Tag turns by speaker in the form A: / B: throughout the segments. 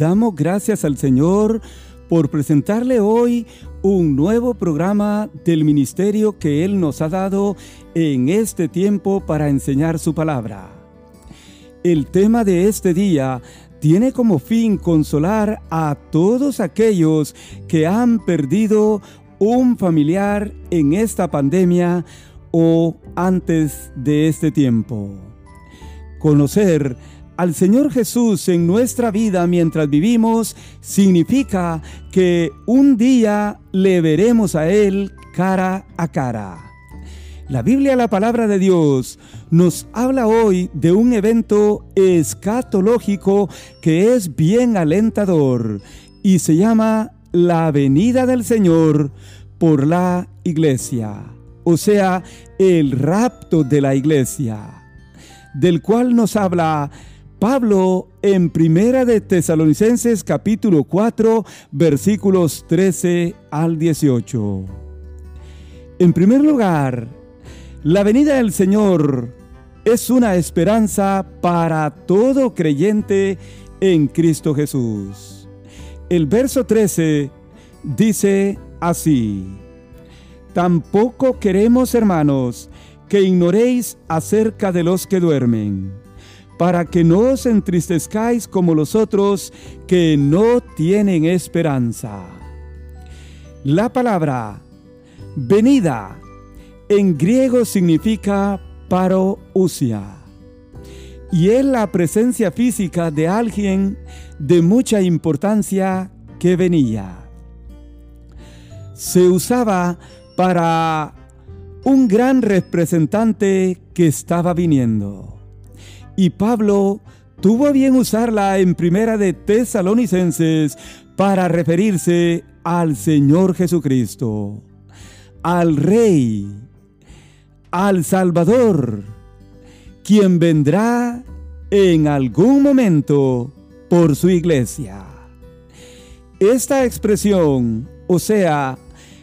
A: Damos gracias al Señor por presentarle hoy un nuevo programa del ministerio que Él nos ha dado en este tiempo para enseñar su palabra. El tema de este día tiene como fin consolar a todos aquellos que han perdido un familiar en esta pandemia o antes de este tiempo. Conocer al Señor Jesús en nuestra vida mientras vivimos significa que un día le veremos a Él cara a cara. La Biblia, la palabra de Dios, nos habla hoy de un evento escatológico que es bien alentador y se llama la venida del Señor por la iglesia, o sea, el rapto de la iglesia, del cual nos habla Pablo en Primera de Tesalonicenses capítulo 4 versículos 13 al 18. En primer lugar, la venida del Señor es una esperanza para todo creyente en Cristo Jesús. El verso 13 dice así, Tampoco queremos, hermanos, que ignoréis acerca de los que duermen para que no os entristezcáis como los otros que no tienen esperanza. La palabra venida en griego significa parousia y es la presencia física de alguien de mucha importancia que venía. Se usaba para un gran representante que estaba viniendo. Y Pablo tuvo bien usarla en primera de Tesalonicenses para referirse al Señor Jesucristo, al Rey, al Salvador, quien vendrá en algún momento por su iglesia. Esta expresión, o sea,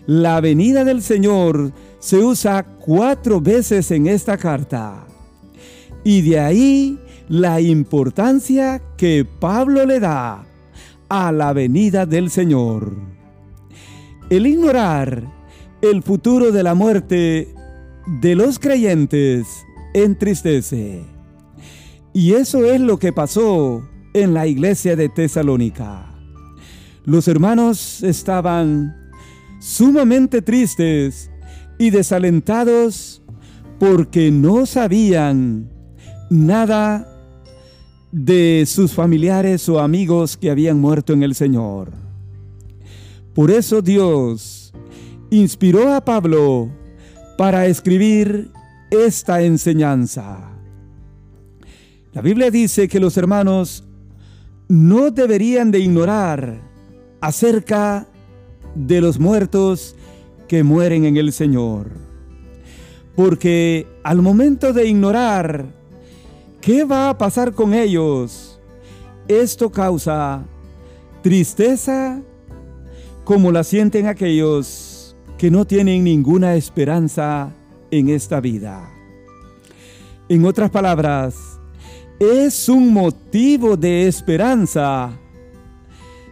A: la venida del Señor, se usa cuatro veces en esta carta. Y de ahí la importancia que Pablo le da a la venida del Señor. El ignorar el futuro de la muerte de los creyentes entristece. Y eso es lo que pasó en la iglesia de Tesalónica. Los hermanos estaban sumamente tristes y desalentados porque no sabían nada de sus familiares o amigos que habían muerto en el Señor. Por eso Dios inspiró a Pablo para escribir esta enseñanza. La Biblia dice que los hermanos no deberían de ignorar acerca de los muertos que mueren en el Señor. Porque al momento de ignorar ¿Qué va a pasar con ellos? Esto causa tristeza como la sienten aquellos que no tienen ninguna esperanza en esta vida. En otras palabras, es un motivo de esperanza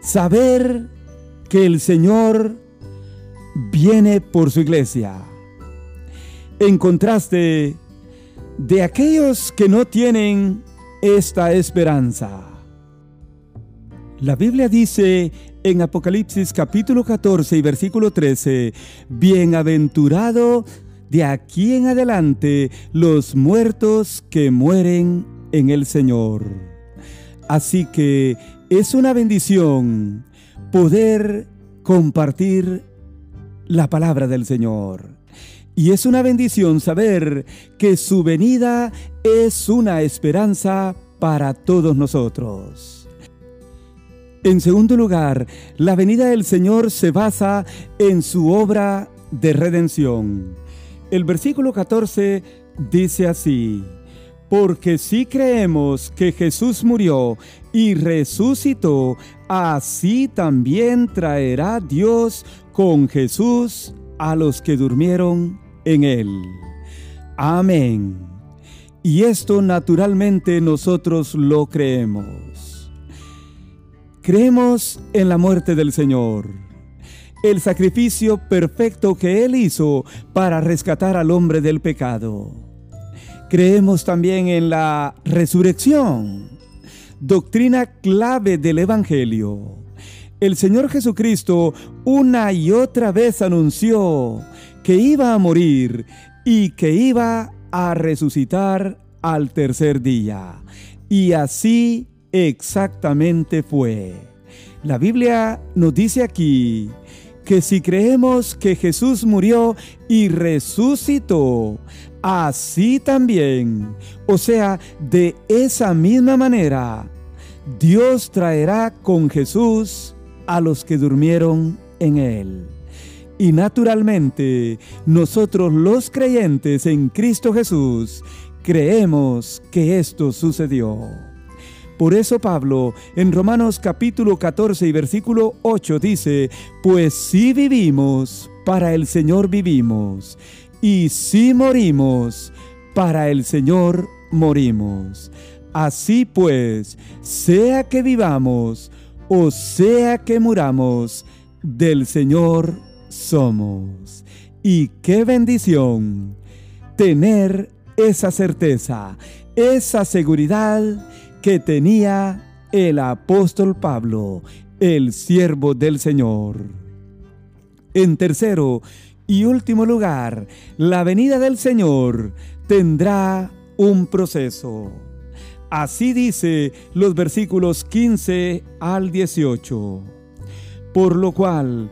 A: saber que el Señor viene por su iglesia. En contraste, de aquellos que no tienen esta esperanza. La Biblia dice en Apocalipsis capítulo 14 y versículo 13, Bienaventurado de aquí en adelante los muertos que mueren en el Señor. Así que es una bendición poder compartir la palabra del Señor. Y es una bendición saber que su venida es una esperanza para todos nosotros. En segundo lugar, la venida del Señor se basa en su obra de redención. El versículo 14 dice así, porque si creemos que Jesús murió y resucitó, así también traerá Dios con Jesús a los que durmieron en Él. Amén. Y esto naturalmente nosotros lo creemos. Creemos en la muerte del Señor, el sacrificio perfecto que Él hizo para rescatar al hombre del pecado. Creemos también en la resurrección, doctrina clave del Evangelio. El Señor Jesucristo una y otra vez anunció que iba a morir y que iba a resucitar al tercer día. Y así exactamente fue. La Biblia nos dice aquí que si creemos que Jesús murió y resucitó, así también, o sea, de esa misma manera, Dios traerá con Jesús a los que durmieron en él. Y naturalmente, nosotros los creyentes en Cristo Jesús creemos que esto sucedió. Por eso Pablo en Romanos capítulo 14 y versículo 8 dice, pues si vivimos, para el Señor vivimos, y si morimos, para el Señor morimos. Así pues, sea que vivamos o sea que muramos, del Señor somos. Y qué bendición tener esa certeza, esa seguridad que tenía el apóstol Pablo, el siervo del Señor. En tercero y último lugar, la venida del Señor tendrá un proceso. Así dice los versículos 15 al 18. Por lo cual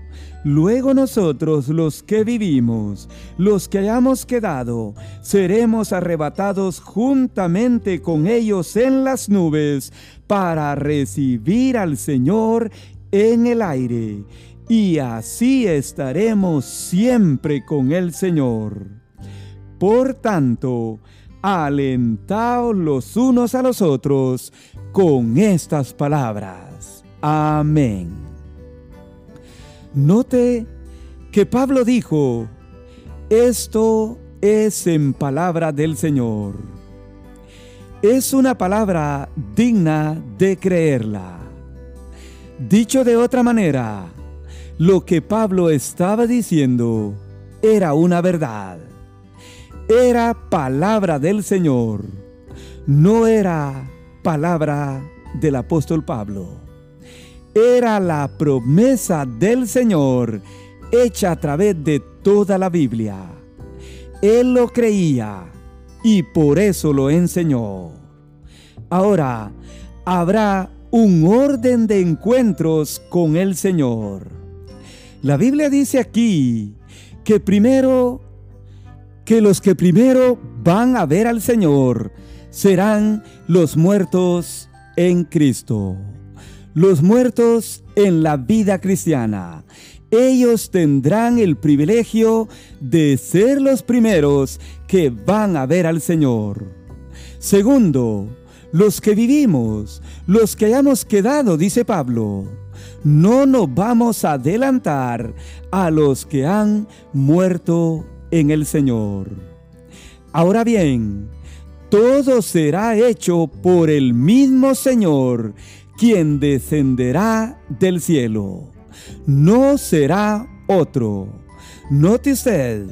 A: Luego nosotros los que vivimos, los que hayamos quedado, seremos arrebatados juntamente con ellos en las nubes para recibir al Señor en el aire. Y así estaremos siempre con el Señor. Por tanto, alentaos los unos a los otros con estas palabras. Amén. Note que Pablo dijo, esto es en palabra del Señor. Es una palabra digna de creerla. Dicho de otra manera, lo que Pablo estaba diciendo era una verdad. Era palabra del Señor. No era palabra del apóstol Pablo era la promesa del Señor hecha a través de toda la Biblia. Él lo creía y por eso lo enseñó. Ahora, habrá un orden de encuentros con el Señor. La Biblia dice aquí que primero, que los que primero van a ver al Señor serán los muertos en Cristo los muertos en la vida cristiana. Ellos tendrán el privilegio de ser los primeros que van a ver al Señor. Segundo, los que vivimos, los que hayamos quedado, dice Pablo, no nos vamos a adelantar a los que han muerto en el Señor. Ahora bien, todo será hecho por el mismo Señor quien descenderá del cielo. No será otro. Note usted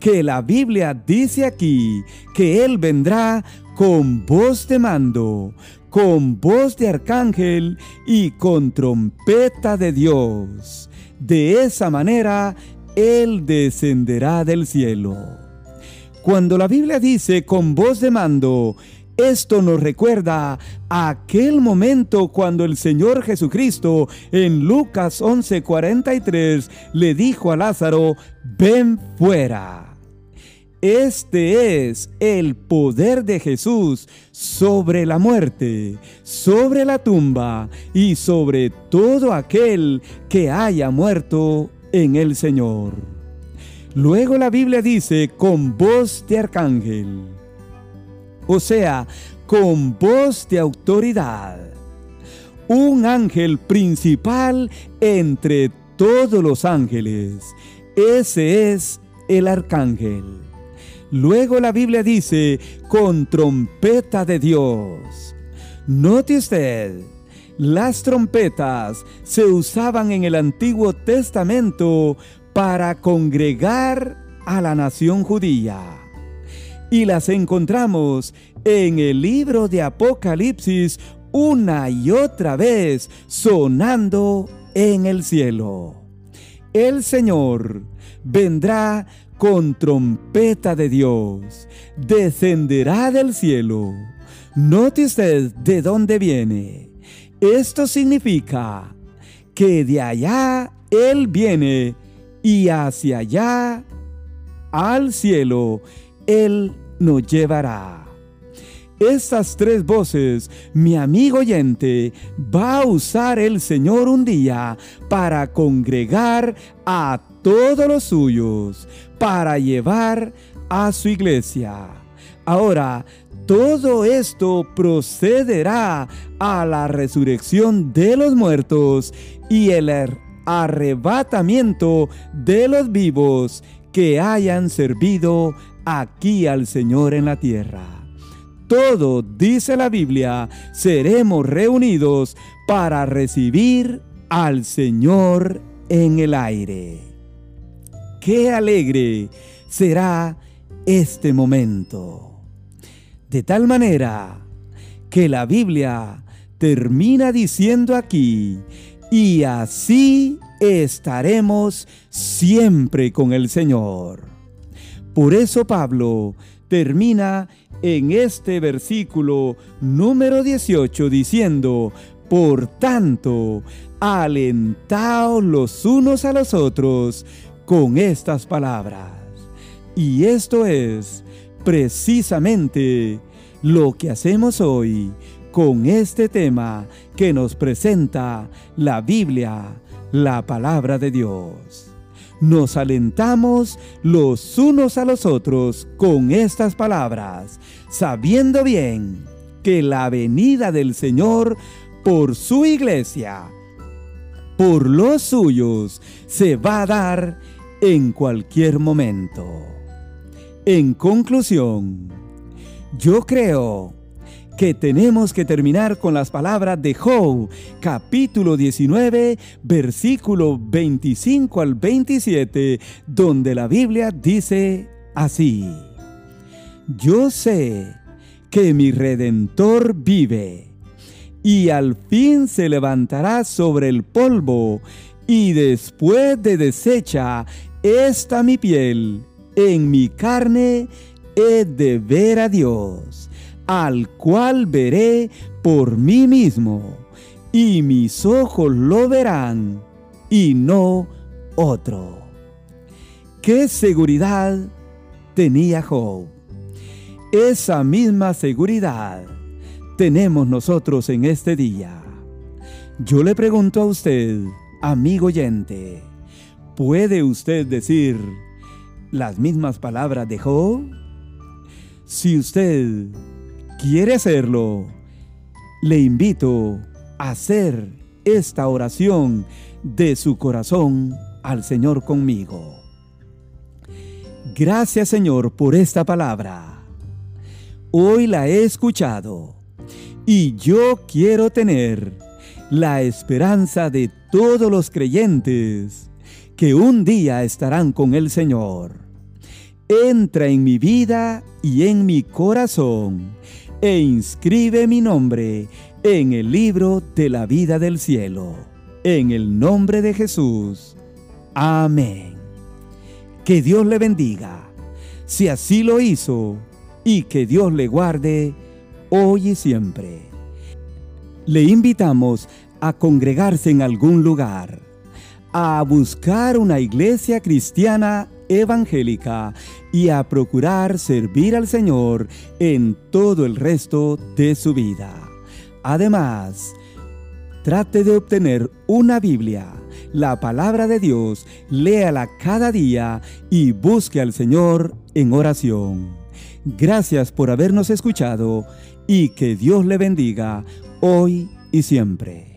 A: que la Biblia dice aquí que Él vendrá con voz de mando, con voz de arcángel y con trompeta de Dios. De esa manera Él descenderá del cielo. Cuando la Biblia dice con voz de mando, esto nos recuerda aquel momento cuando el Señor Jesucristo en Lucas 11:43 le dijo a Lázaro, ven fuera. Este es el poder de Jesús sobre la muerte, sobre la tumba y sobre todo aquel que haya muerto en el Señor. Luego la Biblia dice con voz de arcángel, o sea, con voz de autoridad. Un ángel principal entre todos los ángeles. Ese es el arcángel. Luego la Biblia dice, con trompeta de Dios. Note usted, las trompetas se usaban en el Antiguo Testamento para congregar a la nación judía. Y las encontramos en el libro de Apocalipsis una y otra vez sonando en el cielo. El Señor vendrá con trompeta de Dios, descenderá del cielo. Note usted de dónde viene. Esto significa que de allá Él viene y hacia allá, al cielo, Él nos llevará. Estas tres voces, mi amigo oyente, va a usar el Señor un día para congregar a todos los suyos, para llevar a su iglesia. Ahora, todo esto procederá a la resurrección de los muertos y el arrebatamiento de los vivos que hayan servido aquí al Señor en la tierra todo, dice la Biblia, seremos reunidos para recibir al Señor en el aire. Qué alegre será este momento. De tal manera que la Biblia termina diciendo aquí, y así estaremos siempre con el Señor. Por eso Pablo termina en este versículo número 18 diciendo, por tanto, alentaos los unos a los otros con estas palabras. Y esto es precisamente lo que hacemos hoy con este tema que nos presenta la Biblia, la palabra de Dios nos alentamos los unos a los otros con estas palabras, sabiendo bien que la venida del Señor por su iglesia, por los suyos, se va a dar en cualquier momento. En conclusión, yo creo que tenemos que terminar con las palabras de Job, capítulo 19, versículo 25 al 27, donde la Biblia dice así, Yo sé que mi redentor vive, y al fin se levantará sobre el polvo, y después de deshecha esta mi piel, en mi carne he de ver a Dios al cual veré por mí mismo, y mis ojos lo verán, y no otro. ¿Qué seguridad tenía Job? Esa misma seguridad tenemos nosotros en este día. Yo le pregunto a usted, amigo oyente, ¿puede usted decir las mismas palabras de Job? Si usted quiere hacerlo, le invito a hacer esta oración de su corazón al Señor conmigo. Gracias Señor por esta palabra. Hoy la he escuchado y yo quiero tener la esperanza de todos los creyentes que un día estarán con el Señor. Entra en mi vida y en mi corazón e inscribe mi nombre en el libro de la vida del cielo. En el nombre de Jesús. Amén. Que Dios le bendiga, si así lo hizo, y que Dios le guarde hoy y siempre. Le invitamos a congregarse en algún lugar, a buscar una iglesia cristiana evangélica y a procurar servir al Señor en todo el resto de su vida. Además, trate de obtener una Biblia, la palabra de Dios, léala cada día y busque al Señor en oración. Gracias por habernos escuchado y que Dios le bendiga hoy y siempre.